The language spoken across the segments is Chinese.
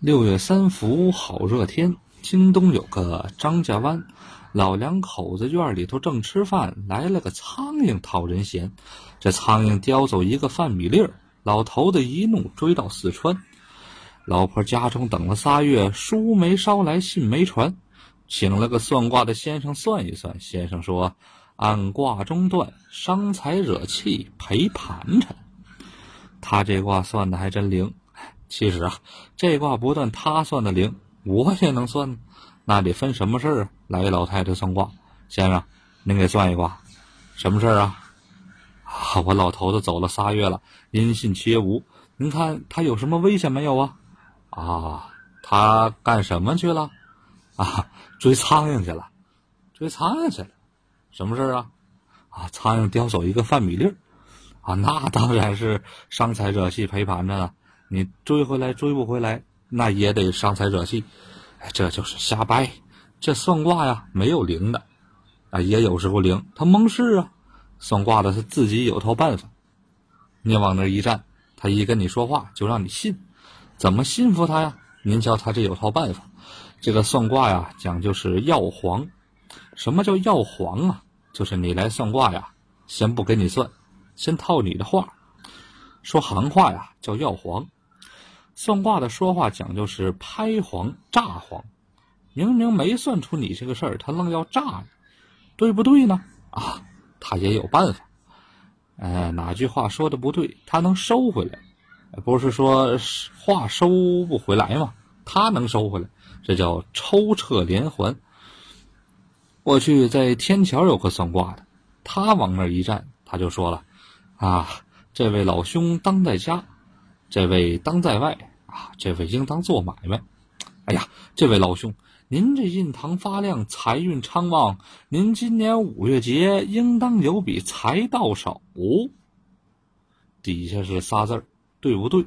六月三伏，好热天。京东有个张家湾，老两口子院里头正吃饭，来了个苍蝇讨人嫌。这苍蝇叼走一个饭米粒儿，老头子一怒追到四川。老婆家中等了仨月，书没捎来，信没传，请了个算卦的先生算一算。先生说，按卦中断，伤财惹气赔盘缠。他这卦算的还真灵。其实啊，这卦不但他算的灵，我也能算。那得分什么事儿啊？来一老太太算卦，先生，您给算一卦，什么事儿啊？啊，我老头子走了仨月了，音信皆无。您看他有什么危险没有啊？啊，他干什么去了？啊，追苍蝇去了，追苍蝇去了。什么事儿啊？啊，苍蝇叼走一个饭米粒儿。啊，那当然是伤财惹气赔盘着了。你追回来追不回来，那也得伤财惹气，哎，这就是瞎掰。这算卦呀，没有灵的，啊，也有时候灵，他蒙事啊。算卦的他自己有套办法，你往那一站，他一跟你说话就让你信。怎么信服他呀？您瞧他这有套办法。这个算卦呀，讲究是要黄。什么叫要黄啊？就是你来算卦呀，先不给你算，先套你的话，说行话呀，叫要黄。算卦的说话讲究是拍黄炸黄，明明没算出你这个事儿，他愣要炸你，对不对呢？啊，他也有办法。呃，哪句话说的不对，他能收回来，不是说话收不回来吗？他能收回来，这叫抽撤连环。过去在天桥有个算卦的，他往那儿一站，他就说了：“啊，这位老兄当在家，这位当在外。”啊，这位应当做买卖。哎呀，这位老兄，您这印堂发亮，财运昌旺。您今年五月节应当有笔财到手。底下是仨字儿，对不对？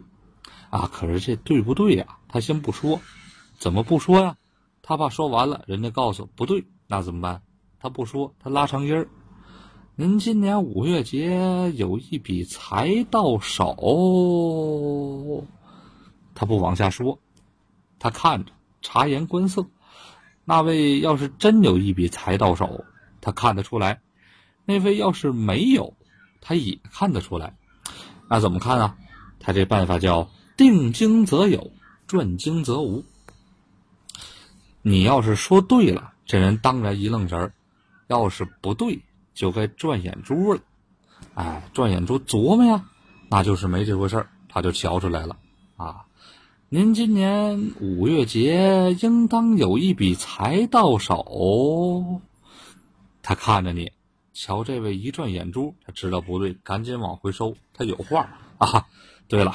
啊，可是这对不对呀？他先不说，怎么不说呀？他怕说完了，人家告诉不对，那怎么办？他不说，他拉长音儿。您今年五月节有一笔财到手。他不往下说，他看着察言观色。那位要是真有一笔财到手，他看得出来；那位要是没有，他也看得出来。那怎么看啊？他这办法叫定经则有，转经则无。你要是说对了，这人当然一愣神儿；要是不对，就该转眼珠了。哎，转眼珠琢磨呀，那就是没这回事儿，他就瞧出来了啊。您今年五月节应当有一笔财到手。他看着你，瞧这位一转眼珠，他知道不对，赶紧往回收。他有话啊。对了，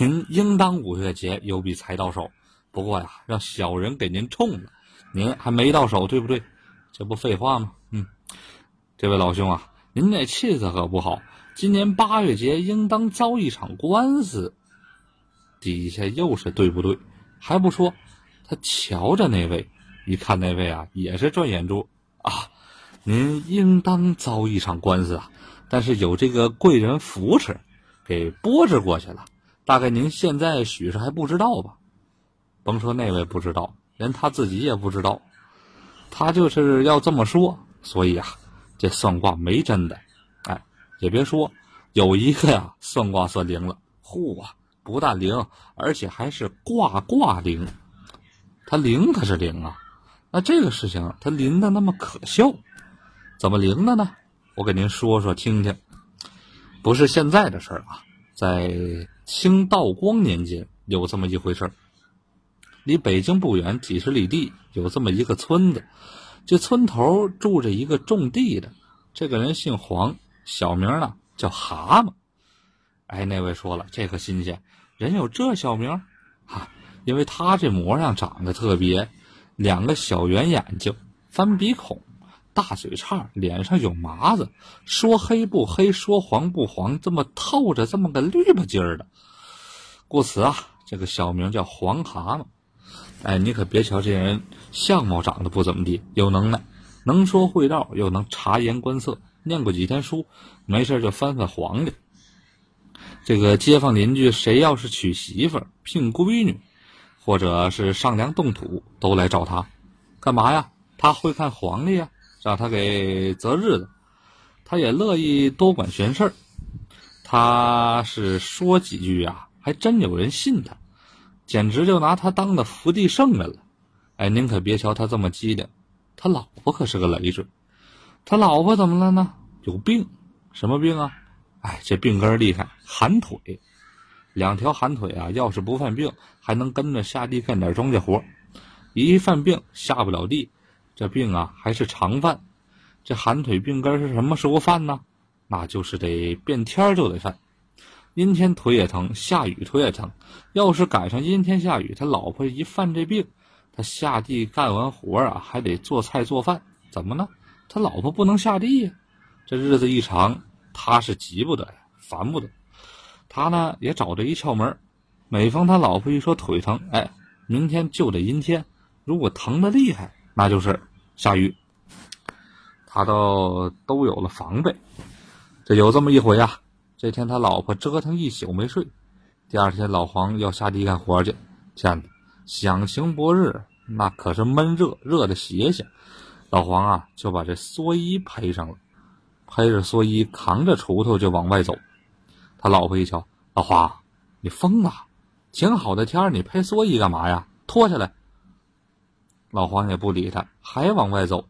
您应当五月节有笔财到手，不过呀，让小人给您冲了，您还没到手，对不对？这不废话吗？嗯，这位老兄啊，您这气色可不好，今年八月节应当遭一场官司。底下又是对不对？还不说，他瞧着那位，一看那位啊，也是转眼珠啊。您应当遭一场官司啊，但是有这个贵人扶持，给拨置过去了。大概您现在许是还不知道吧？甭说那位不知道，连他自己也不知道。他就是要这么说，所以啊，这算卦没真的。哎，也别说，有一个呀，算卦算灵了，呼啊！不但灵，而且还是挂挂灵。它灵可是灵啊，那这个事情它灵的那么可笑，怎么灵的呢？我给您说说听听。不是现在的事儿啊，在清道光年间有这么一回事儿。离北京不远几十里地有这么一个村子，这村头住着一个种地的，这个人姓黄，小名呢叫蛤蟆。哎，那位说了，这可新鲜。人有这小名，啊，因为他这模样长得特别，两个小圆眼睛，翻鼻孔，大嘴叉，脸上有麻子，说黑不黑，说黄不黄，这么透着这么个绿吧唧儿的，故此啊，这个小名叫黄蛤蟆。哎，你可别瞧这人相貌长得不怎么地，有能耐，能说会道，又能察言观色，念过几天书，没事就翻翻黄历。这个街坊邻居谁要是娶媳妇、聘闺女，或者是上梁动土，都来找他，干嘛呀？他会看黄历呀，让他给择日子，他也乐意多管闲事儿。他是说几句呀，还真有人信他，简直就拿他当的福地圣人了。哎，您可别瞧他这么机灵，他老婆可是个累赘。他老婆怎么了呢？有病，什么病啊？哎，这病根厉害，寒腿。两条寒腿啊，要是不犯病，还能跟着下地干点庄稼活；一犯病，下不了地。这病啊，还是常犯。这寒腿病根是什么时候犯呢？那就是得变天就得犯。阴天腿也疼，下雨腿也疼。要是赶上阴天下雨，他老婆一犯这病，他下地干完活啊，还得做菜做饭。怎么呢？他老婆不能下地呀。这日子一长，他是急不得呀，烦不得。他呢也找着一窍门，每逢他老婆一说腿疼，哎，明天就得阴天。如果疼的厉害，那就是下雨。他倒都有了防备。这有这么一回呀，这天他老婆折腾一宿没睡，第二天老黄要下地干活去，天哪，响晴博日，那可是闷热，热的邪性。老黄啊就把这蓑衣披上了，披着蓑衣，扛着锄头就往外走。他老婆一瞧，老黄，你疯了！挺好的天儿你披蓑衣干嘛呀？脱下来。老黄也不理他，还往外走。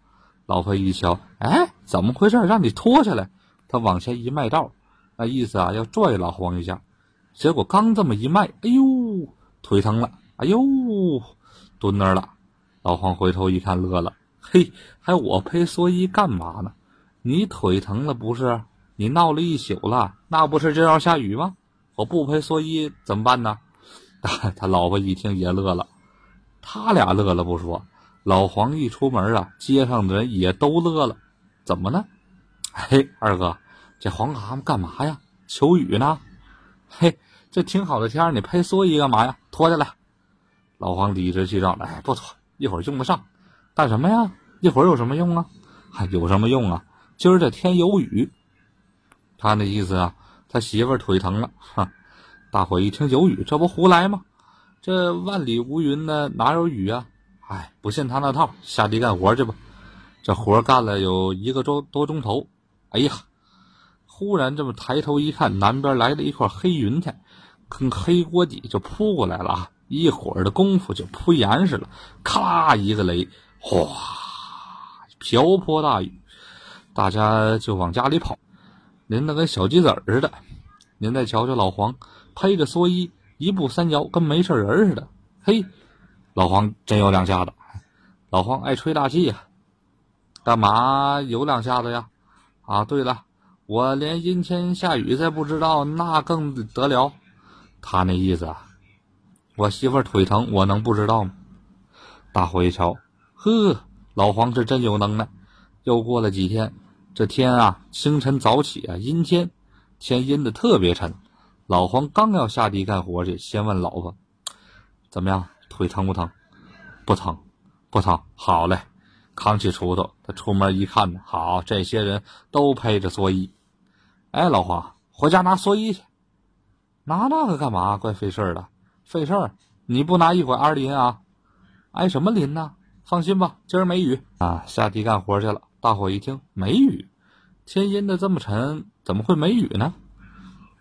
老婆一瞧，哎，怎么回事？让你脱下来。他往前一迈道，那意思啊，要拽老黄一下。结果刚这么一迈，哎呦，腿疼了，哎呦，蹲那儿了。老黄回头一看，乐了，嘿，还我披蓑衣干嘛呢？你腿疼了不是？你闹了一宿了，那不是就要下雨吗？我不披蓑衣怎么办呢？他老婆一听也乐了，他俩乐了不说。老黄一出门啊，街上的人也都乐了。怎么呢？嘿，二哥，这黄蛤蟆干嘛呀？求雨呢？嘿，这挺好的天你披蓑衣干嘛呀？脱下来。老黄理直气壮的，哎，不脱，一会儿用不上。干什么呀？一会儿有什么用啊？还有什么用啊？今儿这天有雨。他那意思啊，他媳妇儿腿疼了。哈，大伙一听有雨，这不胡来吗？这万里无云呢，哪有雨啊？哎，不信他那套，下地干活去吧。这活干了有一个钟多钟头，哎呀，忽然这么抬头一看，南边来了一块黑云彩，跟黑锅底就扑过来了啊！一会儿的功夫就扑严实了，咔啦一个雷，哗，瓢泼大雨，大家就往家里跑，淋得跟小鸡子似的。您再瞧瞧老黄，披着蓑衣，一步三摇，跟没事人似的。嘿。老黄真有两下子，老黄爱吹大气呀，干嘛有两下子呀？啊，对了，我连阴天下雨再不知道，那更得了。他那意思啊，我媳妇腿疼，我能不知道吗？大伙一瞧，呵，老黄是真有能耐。又过了几天，这天啊，清晨早起啊，阴天，天阴的特别沉。老黄刚要下地干活去，先问老婆，怎么样？腿疼不疼？不疼，不疼。好嘞，扛起锄头，他出门一看，好，这些人都披着蓑衣。哎，老黄，回家拿蓑衣去。拿那个干嘛？怪费事儿的。费事儿，你不拿一会儿挨淋啊？挨什么淋呢？放心吧，今儿没雨啊。下地干活去了。大伙一听没雨，天阴的这么沉，怎么会没雨呢？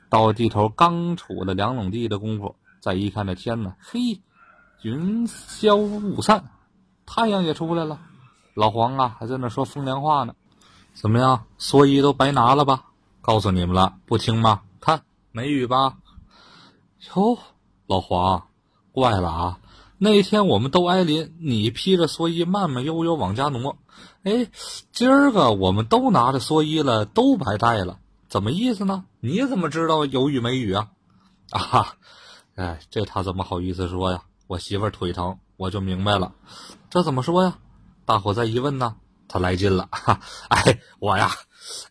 到地头刚杵了两垄地的功夫，再一看这天呢，嘿。云消雾散，太阳也出来了。老黄啊，还在那说风凉话呢。怎么样，蓑衣都白拿了吧？告诉你们了，不听吗？看，没雨吧？哟，老黄，怪了啊！那一天我们都挨淋，你披着蓑衣慢慢悠悠往家挪。哎，今儿个我们都拿着蓑衣了，都白带了，怎么意思呢？你怎么知道有雨没雨啊？啊，哎，这他怎么好意思说呀？我媳妇儿腿疼，我就明白了，这怎么说呀？大伙再一问呢，他来劲了。哈，哎，我呀，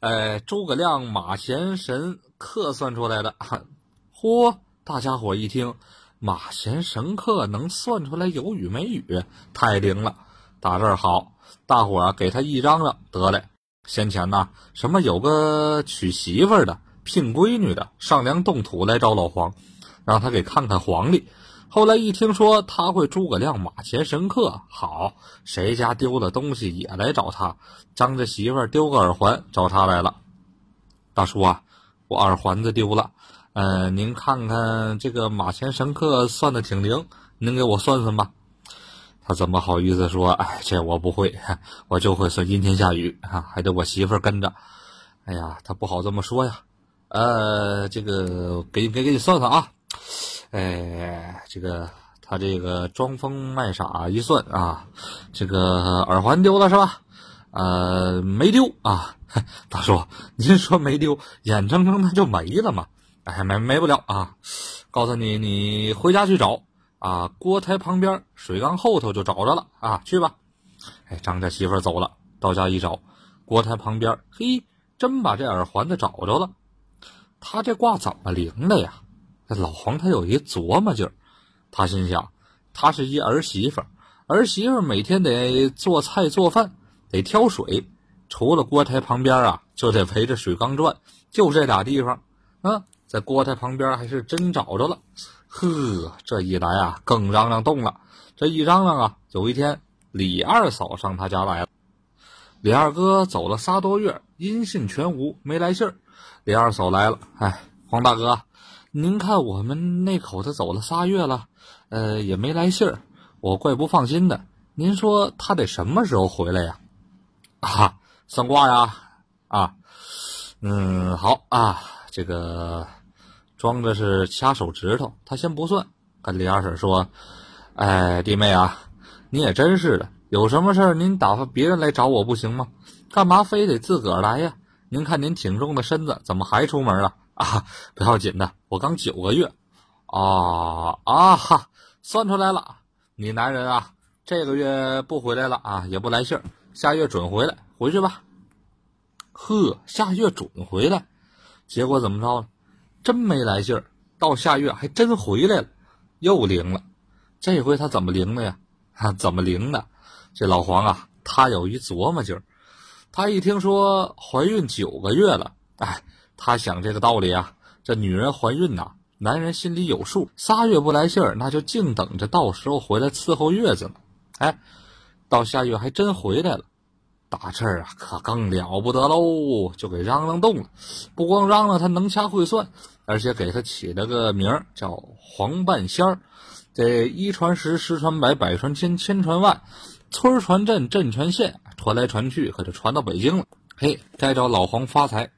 哎，诸葛亮马前神客算出来的。嚯，大家伙一听，马前神客能算出来有雨没雨，太灵了。打这儿好，大伙儿给他一张张得嘞。先前呢，什么有个娶媳妇的、聘闺女的、上梁动土来找老黄。让他给看看黄历。后来一听说他会诸葛亮马前神客，好，谁家丢了东西也来找他。张家媳妇丢个耳环找他来了。大叔啊，我耳环子丢了，呃，您看看这个马前神客算的挺灵，您给我算算吧。他怎么好意思说？哎，这我不会，我就会算阴天下雨啊，还得我媳妇跟着。哎呀，他不好这么说呀。呃，这个给给给你算算啊。哎，这个他这个装疯卖傻一算啊，这个耳环丢了是吧？呃，没丢啊，大叔，您说没丢，眼睁睁的就没了嘛？哎，没没不了啊，告诉你，你回家去找啊，锅台旁边水缸后头就找着了啊，去吧。哎，张家媳妇走了，到家一找，锅台旁边，嘿，真把这耳环子找着了。他这卦怎么灵的呀？老黄他有一琢磨劲儿，他心想，他是一儿媳妇，儿媳妇每天得做菜做饭，得挑水，除了锅台旁边啊，就得围着水缸转，就这俩地方。啊，在锅台旁边还是真找着了。呵，这一来啊，更嚷嚷动了。这一嚷嚷啊，有一天李二嫂上他家来了。李二哥走了仨多月，音信全无，没来信儿。李二嫂来了，哎，黄大哥。您看，我们那口子走了仨月了，呃，也没来信儿，我怪不放心的。您说他得什么时候回来呀？啊，算卦呀？啊，嗯，好啊，这个装的是掐手指头，他先不算。跟李二婶说：“哎，弟妹啊，你也真是的，有什么事儿您打发别人来找我不行吗？干嘛非得自个儿来呀？您看您挺重的身子，怎么还出门了？”啊，不要紧的，我刚九个月，啊啊哈，算出来了，你男人啊，这个月不回来了啊，也不来信儿，下月准回来，回去吧。呵，下月准回来，结果怎么着了？真没来信儿，到下月还真回来了，又灵了。这回他怎么灵的呀？啊，怎么灵的？这老黄啊，他有一琢磨劲儿，他一听说怀孕九个月了，哎。他想这个道理啊，这女人怀孕呐，男人心里有数。仨月不来信儿，那就静等着到时候回来伺候月子呢。哎，到下月还真回来了，大这儿啊，可更了不得喽，就给嚷嚷动了。不光嚷嚷他能掐会算，而且给他起了个名儿叫黄半仙儿。这一传十，十传百，百传千，千传万，村传镇，镇传县，传来传去，可就传到北京了。嘿，该找老黄发财。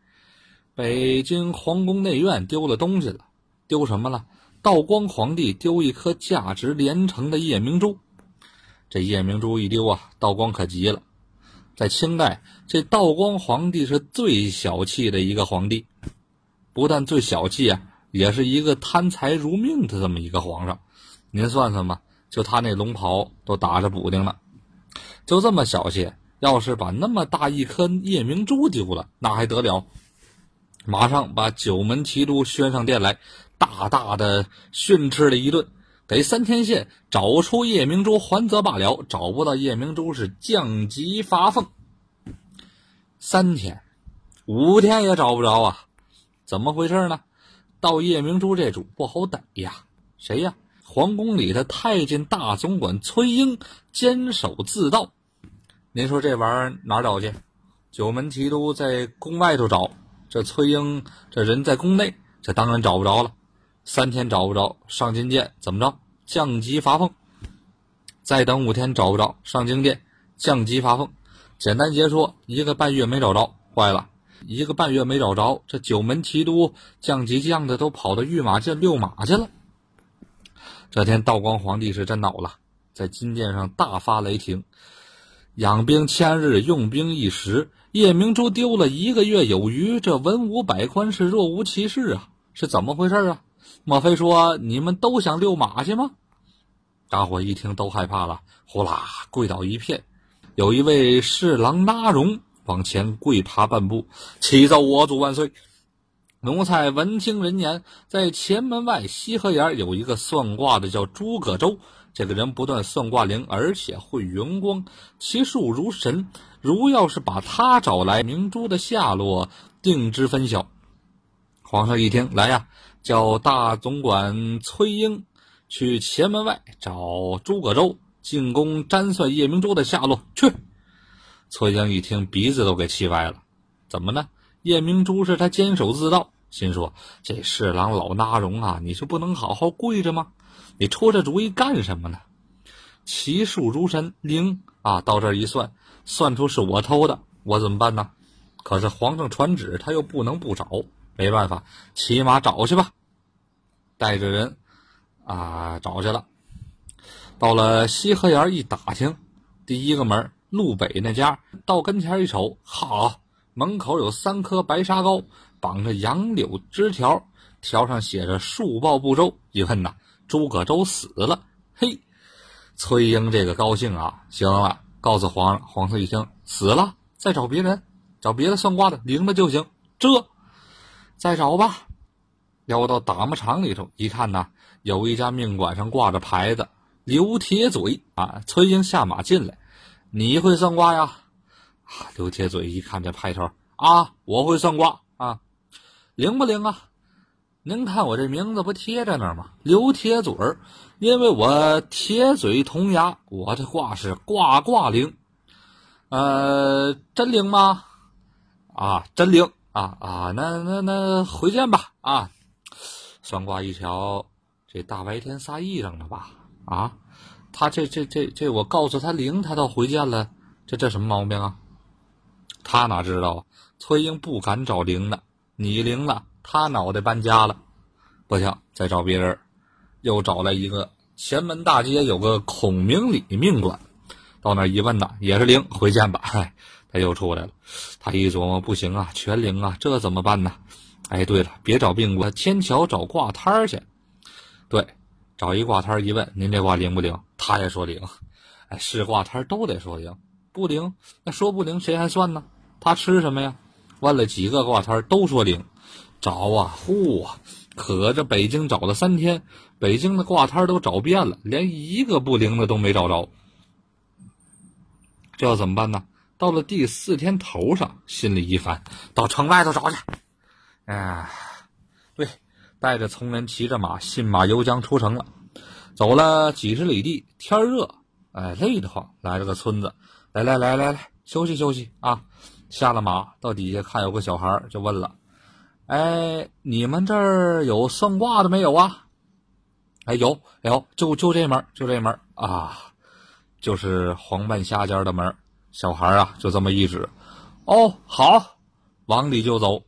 北京皇宫内院丢了东西了，丢什么了？道光皇帝丢一颗价值连城的夜明珠。这夜明珠一丢啊，道光可急了。在清代，这道光皇帝是最小气的一个皇帝，不但最小气啊，也是一个贪财如命的这么一个皇上。您算算吧，就他那龙袍都打着补丁了，就这么小气，要是把那么大一颗夜明珠丢了，那还得了？马上把九门提督宣上殿来，大大的训斥了一顿，给三天限，找出夜明珠还则罢了，找不到夜明珠是降级发俸。三天，五天也找不着啊！怎么回事呢？到夜明珠这主不好逮呀！谁呀？皇宫里的太监大总管崔英坚守自盗。您说这玩意儿哪找去？九门提督在宫外头找。这崔英这人在宫内，这当然找不着了。三天找不着，上金殿怎么着？降级罚俸。再等五天找不着，上金殿降级罚俸。简单截说，一个半月没找着，坏了。一个半月没找着，这九门提督降级降的都跑到御马监遛马去了。这天道光皇帝是真恼了，在金殿上大发雷霆：养兵千日，用兵一时。夜明珠丢了一个月有余，这文武百官是若无其事啊，是怎么回事啊？莫非说你们都想遛马去吗？大伙一听都害怕了，呼啦跪倒一片。有一位侍郎拉荣往前跪爬半步，启奏我祖万岁。奴才闻听人言，在前门外西河沿有一个算卦的，叫诸葛周。这个人不断算卦灵，而且会圆光，其术如神。如要是把他找来，明珠的下落定知分晓。皇上一听，来呀，叫大总管崔英去前门外找诸葛周进宫占算夜明珠的下落。去！崔英一听，鼻子都给气歪了。怎么呢？夜明珠是他监守自盗，心说这侍郎老纳荣啊，你是不能好好跪着吗？你出这主意干什么呢？骑术如神灵啊！到这一算，算出是我偷的，我怎么办呢？可是皇上传旨，他又不能不找，没办法，骑马找去吧。带着人啊找去了，到了西河沿一打听，第一个门路北那家，到跟前一瞅，好，门口有三棵白沙高，绑着杨柳枝条，条上写着“树报不周”。一问呐，诸葛周死了。嘿，崔英这个高兴啊！行了，告诉皇上。皇上一听，死了，再找别人。找别的算卦的灵的就行，这再找吧。要到打磨厂里头一看呐，有一家命馆上挂着牌子“刘铁嘴”啊。崔英下马进来，你会算卦呀？啊，刘铁嘴一看这派头啊，我会算卦啊，灵不灵啊？您看我这名字不贴在那儿吗？刘铁嘴儿，因为我铁嘴铜牙，我这卦是卦卦灵。呃，真灵吗？啊，真灵啊啊！那那那回见吧啊！算卦一瞧，这大白天撒癔症了吧？啊，他这这这这，我告诉他灵，他倒回见了，这这什么毛病啊？他哪知道啊？崔英不敢找灵的，你灵了，他脑袋搬家了。不行，再找别人，又找来一个前门大街有个孔明礼命馆，到那一问呐，也是灵，回见吧。嗨。他又出来了，他一琢磨，不行啊，全灵啊，这怎么办呢？哎，对了，别找病馆，天桥找挂摊儿去。对，找一挂摊一问，您这卦灵不灵？他也说灵。哎，是挂摊都得说灵，不灵，那说不灵谁还算呢？他吃什么呀？问了几个挂摊都说灵。找啊，呼啊，可这北京找了三天，北京的挂摊都找遍了，连一个不灵的都没找着。这要怎么办呢？到了第四天头上，心里一烦，到城外头找去。哎，带着从人，骑着马，信马由缰出城了。走了几十里地，天热，哎，累得慌。来了个村子，来来来来来，休息休息啊！下了马，到底下看有个小孩，就问了：“哎，你们这儿有算卦的没有啊？”哎，有有，就就这门，就这门啊，就是黄半瞎家的门。小孩啊，就这么一指，哦，好，往里就走。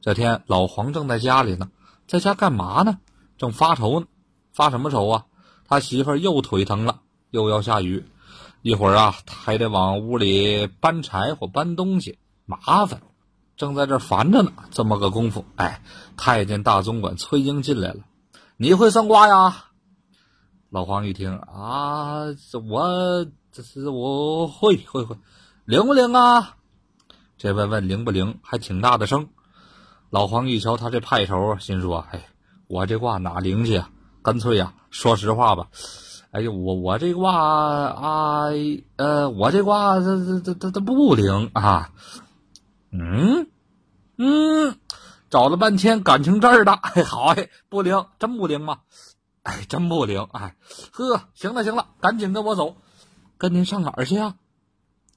这天老黄正在家里呢，在家干嘛呢？正发愁呢，发什么愁啊？他媳妇又腿疼了，又要下雨，一会儿啊，还得往屋里搬柴火、搬东西，麻烦。正在这烦着呢，这么个功夫，哎，太监大总管崔英进来了。你会算卦呀？老黄一听啊，我。这是我会会会，灵不灵啊？这问问灵不灵，还挺大的声。老黄一瞧他这派头，心说：“哎，我这卦哪灵去啊？干脆呀，说实话吧。哎呀，我我这卦啊，呃，我这卦这这这这这不灵啊。嗯嗯，找了半天感情这儿的，哎，好哎，不灵，真不灵吗？哎，真不灵。哎，呵，行了行了，赶紧跟我走。”跟您上哪儿去啊？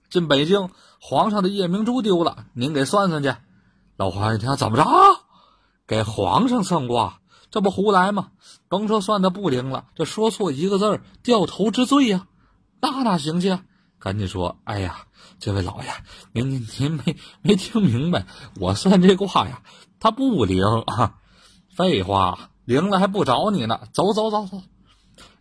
进北京，皇上的夜明珠丢了，您给算算去。老黄一听，怎么着？给皇上算卦？这不胡来吗？甭说算的不灵了，这说错一个字儿，掉头之罪呀！那哪行去？赶紧说，哎呀，这位老爷，您您您没没听明白？我算这卦呀，它不灵啊！废话，灵了还不找你呢？走走走走。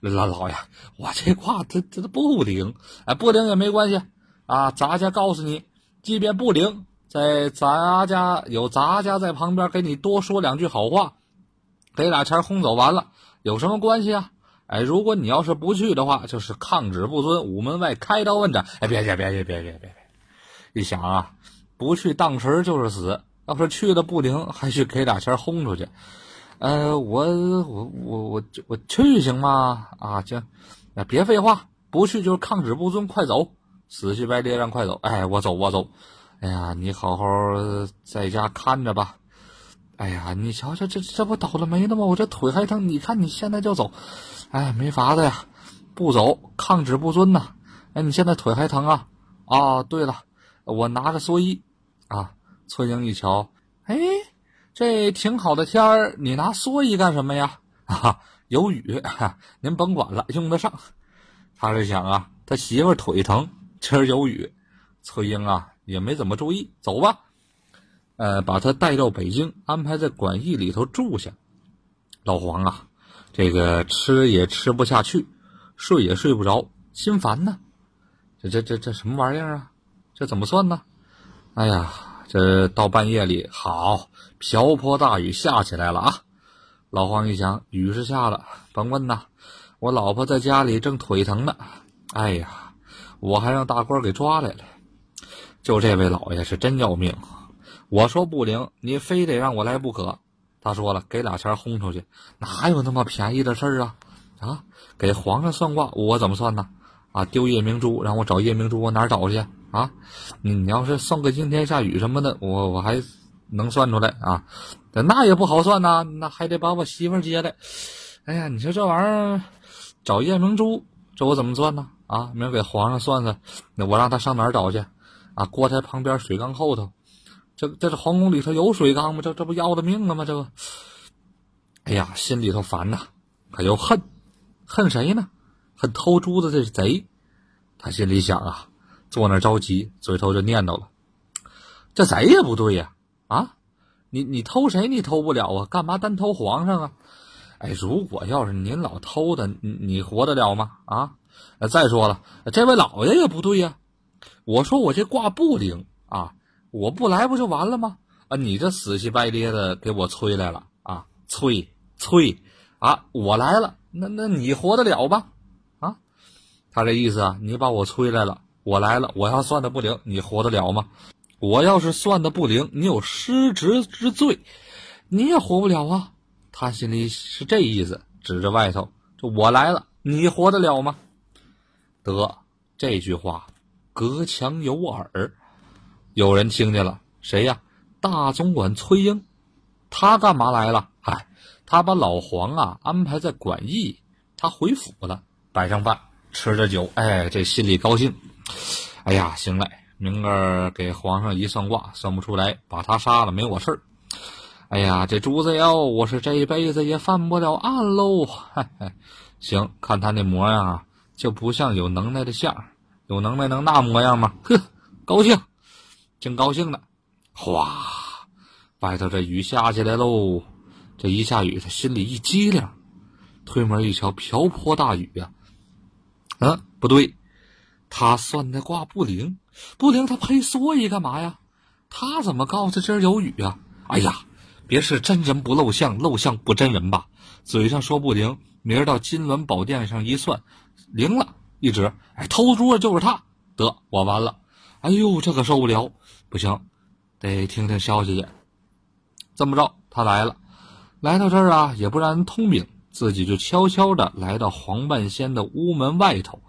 老老爷，我这卦它它不灵，哎，不灵也没关系啊。咱家告诉你，即便不灵，在咱家有咱家在旁边给你多说两句好话，给俩钱轰走完了，有什么关系啊？哎，如果你要是不去的话，就是抗旨不遵，午门外开刀问斩。哎，别别别别别别别别！一想啊，不去当时就是死，要是去了不灵，还去给俩钱轰出去。呃，我我我我我去行吗？啊，行，别废话，不去就是抗旨不遵，快走，死乞白赖让快走。哎，我走我走。哎呀，你好好在家看着吧。哎呀，你瞧瞧，这这不倒了霉了吗？我这腿还疼，你看你现在就走，哎，没法子呀，不走抗旨不遵呐。哎，你现在腿还疼啊？啊，对了，我拿着蓑衣啊。崔英一瞧，哎，这挺好的天儿，你拿蓑衣干什么呀？啊，有雨，您甭管了，用得上。他是想啊，他媳妇腿疼，今儿有雨，崔英啊也没怎么注意，走吧。呃，把他带到北京，安排在馆驿里头住下。老黄啊，这个吃也吃不下去，睡也睡不着，心烦呢。这这这这什么玩意儿啊？这怎么算呢？哎呀，这到半夜里，好瓢泼大雨下起来了啊！老黄一想，雨是下了，甭问呐，我老婆在家里正腿疼呢。哎呀，我还让大官给抓来了。就这位老爷是真要命。我说不灵，你非得让我来不可。他说了，给俩钱轰出去，哪有那么便宜的事儿啊？啊，给皇上算卦，我怎么算呢？啊，丢夜明珠，让我找夜明珠，我哪儿找去啊？你要是送个惊天下雨什么的，我我还能算出来啊？那也不好算呐，那还得把我媳妇接来。哎呀，你说这玩意儿，找夜明珠，这我怎么算呢？啊，明儿给皇上算算，那我让他上哪儿找去？啊，锅台旁边水缸后头。这这是皇宫里头有水缸吗？这这不要了命了吗？这个，哎呀，心里头烦呐，可又恨，恨谁呢？恨偷珠子这贼。他心里想啊，坐那着急，嘴头就念叨了：“这贼也不对呀！啊，你你偷谁？你偷不了啊？干嘛单偷皇上啊？哎，如果要是您老偷的，你你活得了吗？啊？再说了，这位老爷也不对呀。我说我这卦不灵啊。”我不来不就完了吗？啊，你这死乞白咧的给我催来了啊！催催啊！我来了，那那你活得了吧？啊，他这意思啊，你把我催来了，我来了，我要算的不灵，你活得了吗？我要是算的不灵，你有失职之罪，你也活不了啊！他心里是这意思，指着外头，就我来了，你活得了吗？得这句话，隔墙有耳。有人听见了，谁呀？大总管崔英，他干嘛来了？嗨，他把老黄啊安排在馆驿，他回府了，摆上饭，吃着酒，哎，这心里高兴。哎呀，行嘞，明儿给皇上一算卦，算不出来，把他杀了，没我事儿。哎呀，这朱子尧，我是这一辈子也翻不了案喽。嘿嘿，行，看他那模样啊，就不像有能耐的相，有能耐能那模样吗？呵，高兴。挺高兴的，哗，外头这雨下起来喽。这一下雨，他心里一激灵，推门一瞧，瓢泼大雨呀。嗯，不对，他算的卦不灵，不灵，他配蓑衣干嘛呀？他怎么告诉今儿有雨啊？哎呀，别是真人不露相，露相不真人吧？嘴上说不灵，明儿到金銮宝殿上一算，灵了，一指，哎，偷猪的就是他，得我完了。哎呦，这可受不了！不行，得听听消息去。这么着，他来了，来到这儿啊，也不让人通禀，自己就悄悄的来到黄半仙的屋门外头，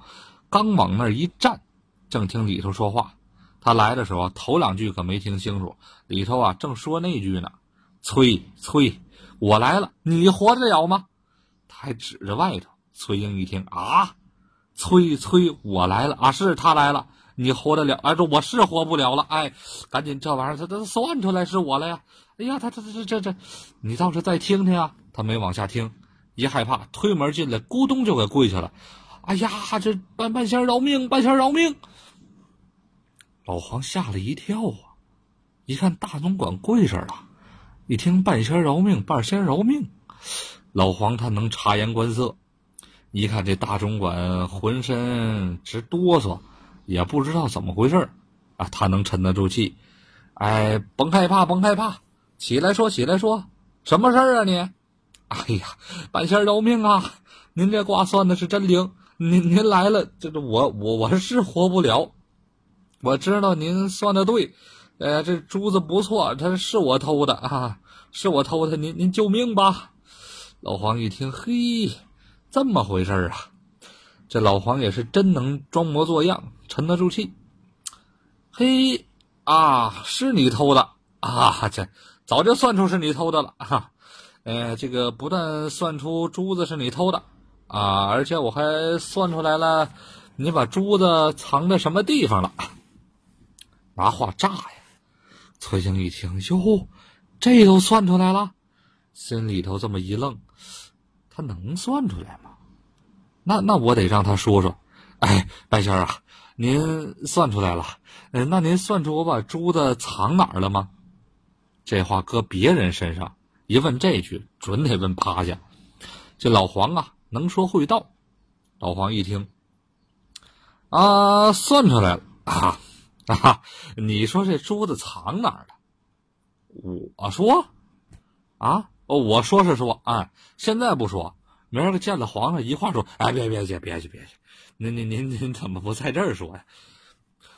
刚往那儿一站，正听里头说话。他来的时候头两句可没听清楚，里头啊正说那句呢：“崔崔，我来了，你活得了吗？”他还指着外头。崔英一听啊，催催，我来了啊，是他来了。你活得了？哎，这我是活不了了。哎，赶紧这玩意儿，他他算出来是我了呀！哎呀，他他这这这，你倒是再听听啊！他没往下听，一害怕，推门进来，咕咚就给跪下了。哎呀，这半半仙饶命，半仙饶命！老黄吓了一跳啊！一看大总管跪这儿了，一听半仙饶命，半仙饶命，老黄他能察言观色，一看这大总管浑身直哆嗦。也不知道怎么回事啊，他能沉得住气。哎，甭害怕，甭害怕，起来说，起来说，什么事儿啊你？哎呀，半仙饶命啊！您这卦算的是真灵，您您来了，这个我我我是活不了。我知道您算的对，呃，这珠子不错，他是我偷的啊，是我偷的，您您救命吧！老黄一听，嘿，这么回事啊？这老黄也是真能装模作样。沉得住气，嘿，啊，是你偷的啊！这早就算出是你偷的了哈。呃，这个不但算出珠子是你偷的啊，而且我还算出来了，你把珠子藏在什么地方了。拿话炸呀！崔兴一听，哟，这都算出来了，心里头这么一愣，他能算出来吗？那那我得让他说说。哎，白仙儿啊，您算出来了？嗯，那您算出我把珠子藏哪儿了吗？这话搁别人身上一问这句，准得问趴下。这老黄啊，能说会道。老黄一听，啊，算出来了啊啊！你说这珠子藏哪儿了？我说，啊，我说是说，哎，现在不说。明儿个见了皇上，一话说，哎，别别去，别去，别去！您您您您怎么不在这儿说呀？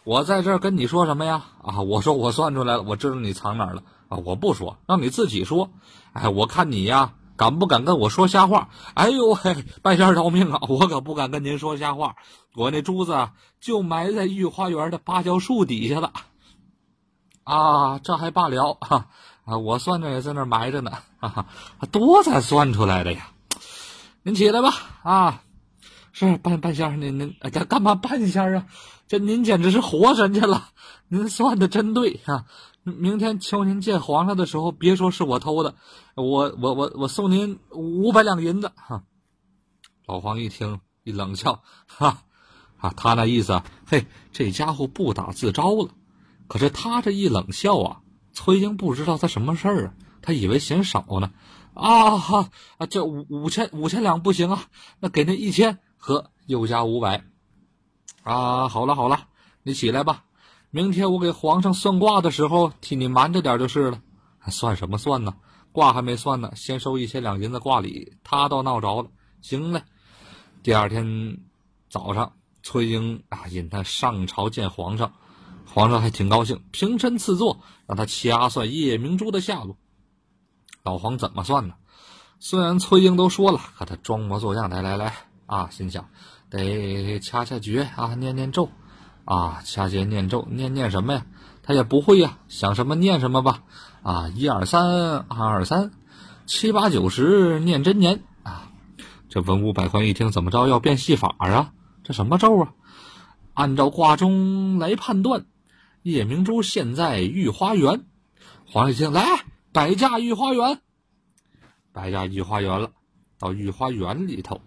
我在这儿跟你说什么呀？啊，我说我算出来了，我知道你藏哪儿了啊！我不说，让你自己说。哎，我看你呀，敢不敢跟我说瞎话？哎呦喂，半仙饶命啊！我可不敢跟您说瞎话。我那珠子就埋在御花园的芭蕉树底下了。啊，这还罢了啊！啊，我算着也在那儿埋着呢。哈哈，多才算出来的呀！您起来吧，啊，是半半仙儿，您您干干嘛半仙儿啊？这您简直是活神仙了，您算的真对啊！明天求您见皇上的时候，别说是我偷的，我我我我送您五百两银子。哈，老黄一听一冷笑，哈，啊，他那意思啊，嘿，这家伙不打自招了。可是他这一冷笑啊，崔英不知道他什么事儿啊，他以为嫌少呢。啊哈啊！这五五千五千两不行啊，那给那一千和又加五百。啊，好了好了，你起来吧。明天我给皇上算卦的时候，替你瞒着点就是了。算什么算呢？卦还没算呢，先收一千两银子挂礼，他倒闹着了。行嘞。第二天早上，崔英啊引他上朝见皇上，皇上还挺高兴，平身赐座，让他掐算夜明珠的下落。老黄怎么算呢？虽然崔英都说了，可他装模作样来来来啊，心想得掐掐诀啊，念念咒啊，掐诀念咒，念念什么呀？他也不会呀，想什么念什么吧啊，一二三，二二三，七八九十，念真言啊。这文武百官一听，怎么着要变戏法啊？这什么咒啊？按照卦中来判断，夜明珠现在御花园。皇上一听，来。摆驾御花园，摆驾御花园了。到御花园里头，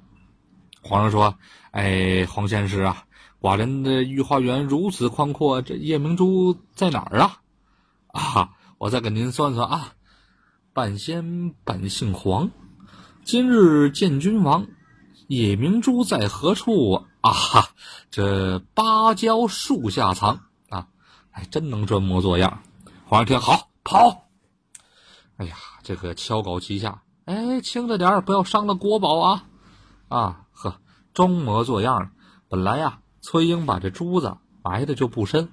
皇上说：“哎，黄仙师啊，寡人的御花园如此宽阔，这夜明珠在哪儿啊？”啊，我再给您算算啊。半仙本姓黄，今日见君王，夜明珠在何处啊？这芭蕉树下藏啊！还真能装模作样。皇上听好，跑。哎呀，这个敲搞旗下，哎，轻着点不要伤了国宝啊！啊呵，装模作样。本来呀，崔英把这珠子埋的就不深，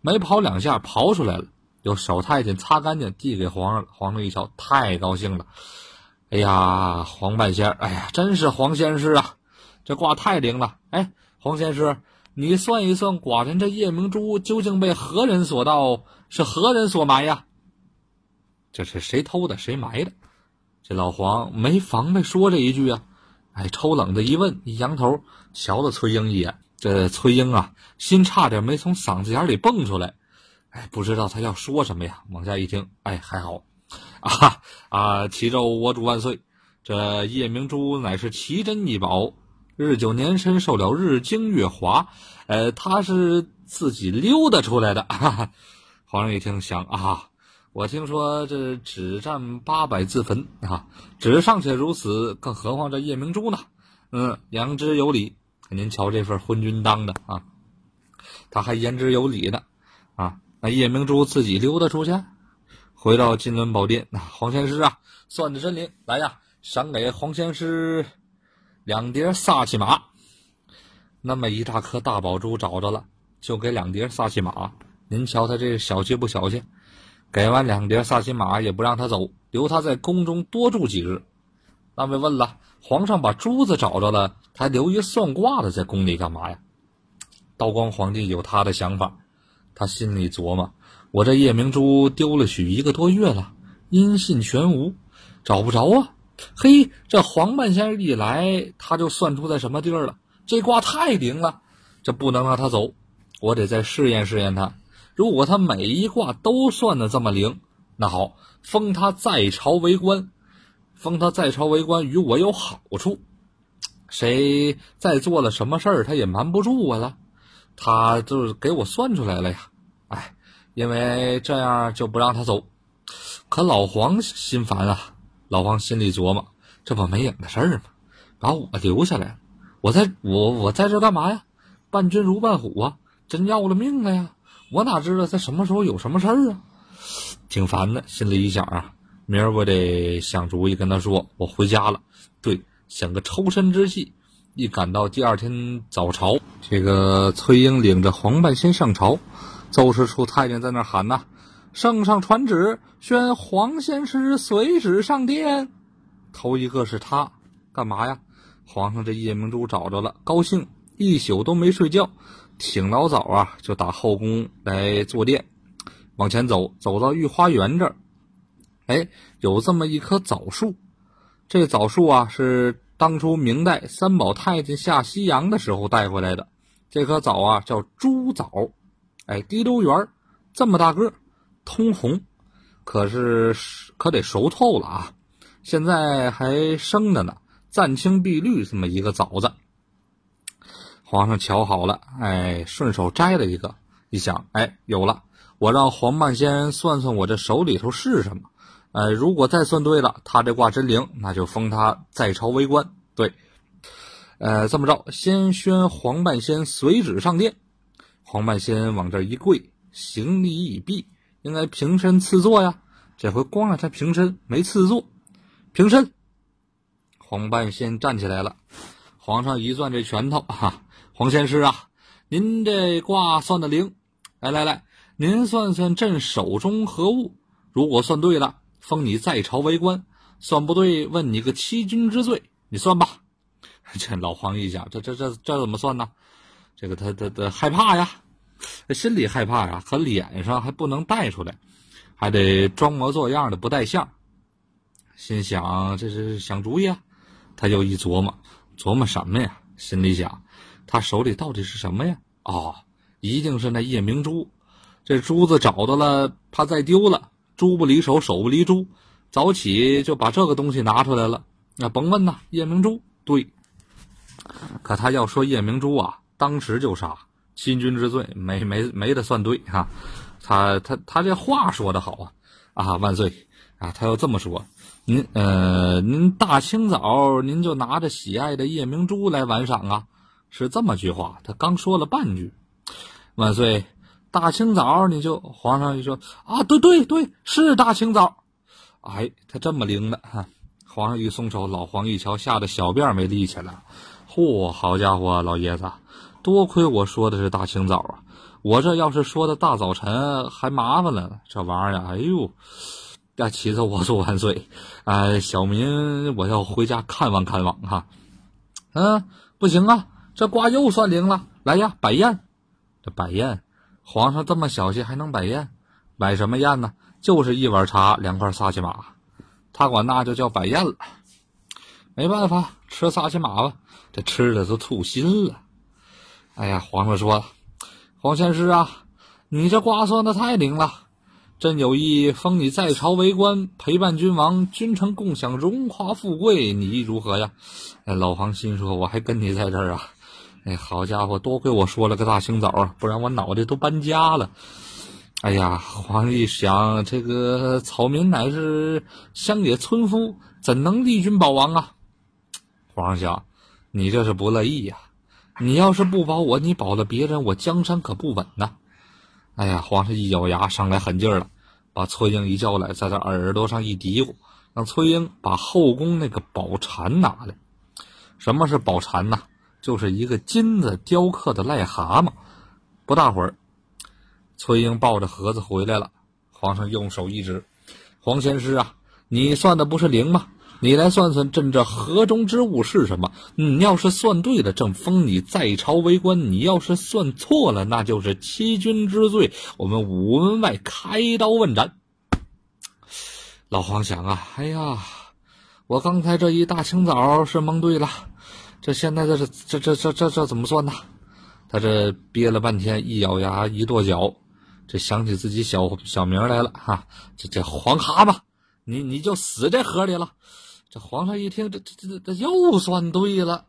没刨两下刨出来了，有手太监擦干净，递给皇上。皇上一瞧，太高兴了。哎呀，黄半仙，哎呀，真是黄仙师啊！这卦太灵了。哎，黄仙师，你算一算，寡人这夜明珠究竟被何人所盗？是何人所埋呀？这是谁偷的？谁埋的？这老黄没防备说这一句啊！哎，抽冷子一问，一扬头瞧了崔英一眼。这崔英啊，心差点没从嗓子眼里蹦出来。哎，不知道他要说什么呀？往下一听，哎，还好。啊啊！齐州我主万岁！这夜明珠乃是奇珍异宝，日久年深，受了日精月华。呃，他是自己溜达出来的。哈哈皇上一听，想啊。我听说这只占八百字坟啊，纸尚且如此，更何况这夜明珠呢？嗯，言之有理。您瞧这份昏君当的啊，他还言之有理呢啊。那夜明珠自己溜达出去，回到金銮宝殿，那黄仙师啊，算的真灵，来呀，赏给黄仙师两碟萨其玛。那么一大颗大宝珠找着了，就给两碟萨其玛。您瞧他这小气不小气？给完两叠萨其马，也不让他走，留他在宫中多住几日。那位问了，皇上把珠子找着了，他留一算卦的在宫里干嘛呀？道光皇帝有他的想法，他心里琢磨：我这夜明珠丢了许一个多月了，音信全无，找不着啊！嘿，这黄半仙一来，他就算出在什么地儿了。这卦太灵了，这不能让他走，我得再试验试验他。如果他每一卦都算的这么灵，那好，封他在朝为官，封他在朝为官，与我有好处。谁再做了什么事儿，他也瞒不住我了。他就是给我算出来了呀。哎，因为这样就不让他走。可老黄心烦啊，老黄心里琢磨：这不没影的事儿吗？把我留下来，我在我我在这干嘛呀？伴君如伴虎啊，真要了命了呀！我哪知道他什么时候有什么事儿啊？挺烦的，心里一想啊，明儿我得想主意跟他说，我回家了。对，想个抽身之计。一赶到第二天早朝，这个崔英领着黄半仙上朝，奏事处太监在那喊呐：“圣上传旨，宣黄仙师随旨上殿。”头一个是他，干嘛呀？皇上这夜明珠找着了，高兴，一宿都没睡觉。挺老早啊，就打后宫来坐殿，往前走，走到御花园这儿，哎，有这么一棵枣树。这枣树啊，是当初明代三宝太监下西洋的时候带回来的。这棵枣啊，叫朱枣，哎，滴溜圆这么大个，通红，可是可得熟透了啊，现在还生着呢，湛青碧绿这么一个枣子。皇上瞧好了，哎，顺手摘了一个，一想，哎，有了，我让黄半仙算算我这手里头是什么，哎，如果再算对了，他这卦真灵，那就封他在朝为官。对，呃，这么着，先宣黄半仙随旨上殿，黄半仙往这一跪，行礼已毕，应该平身赐座呀。这回光让他平身，没赐座，平身。黄半仙站起来了，皇上一攥这拳头，哈。黄仙师啊，您这卦算的灵，来来来，您算算朕手中何物？如果算对了，封你在朝为官；算不对，问你个欺君之罪。你算吧。这老黄一想，这这这这怎么算呢？这个他他他害怕呀，心里害怕呀，可脸上还不能带出来，还得装模作样的不带相。心想这是想主意啊，他就一琢磨，琢磨什么呀？心里想。他手里到底是什么呀？哦，一定是那夜明珠。这珠子找到了，怕再丢了。珠不离手，手不离珠。早起就把这个东西拿出来了。那甭问呐，夜明珠对。可他要说夜明珠啊，当时就杀，欺君之罪，没没没得算对哈。他他他这话说的好啊啊万岁啊！他要这么说，您呃您大清早您就拿着喜爱的夜明珠来玩赏啊。是这么句话，他刚说了半句，万岁！大清早你就皇上一说啊，对对对，是大清早。哎，他这么灵的哈！皇上一松手，老黄一瞧，吓得小辫没立起来。嚯，好家伙，老爷子，多亏我说的是大清早啊！我这要是说的大早晨，还麻烦了呢。这玩意儿，哎呦，要气死我！祝万岁！哎，小民我要回家看望看望哈。嗯，不行啊。这卦又算灵了，来呀，摆宴！这摆宴，皇上这么小气还能摆宴？摆什么宴呢？就是一碗茶，两块萨其马，他管那就叫摆宴了。没办法，吃萨其马吧，这吃的都吐心了。哎呀，皇上说：“黄仙师啊，你这卦算的太灵了，朕有意封你在朝为官，陪伴君王，君臣共享荣华富贵，你意如何呀？”哎，老黄心说：“我还跟你在这儿啊。”哎，好家伙，多亏我说了个大清早啊，不然我脑袋都搬家了。哎呀，皇上一想，这个草民乃是乡野村夫，怎能立君保王啊？皇上想，你这是不乐意呀？你要是不保我，你保了别人，我江山可不稳呐。哎呀，皇上一咬牙，上来狠劲儿了，把崔英一叫来，在他耳朵上一嘀咕，让崔英把后宫那个宝蟾拿来。什么是宝蟾呐？就是一个金子雕刻的癞蛤蟆，不大会儿，崔英抱着盒子回来了。皇上用手一指：“黄仙师啊，你算的不是灵吗？你来算算朕这盒中之物是什么？你要是算对了，朕封你在朝为官；你要是算错了，那就是欺君之罪。我们午门外开刀问斩。”老黄想啊，哎呀，我刚才这一大清早是蒙对了，这现在这是这这这这这怎么算呢？他这憋了半天，一咬牙，一跺脚，这想起自己小小名来了哈，这这黄蛤蟆，你你就死这河里了。这皇上一听，这这这这又算对了。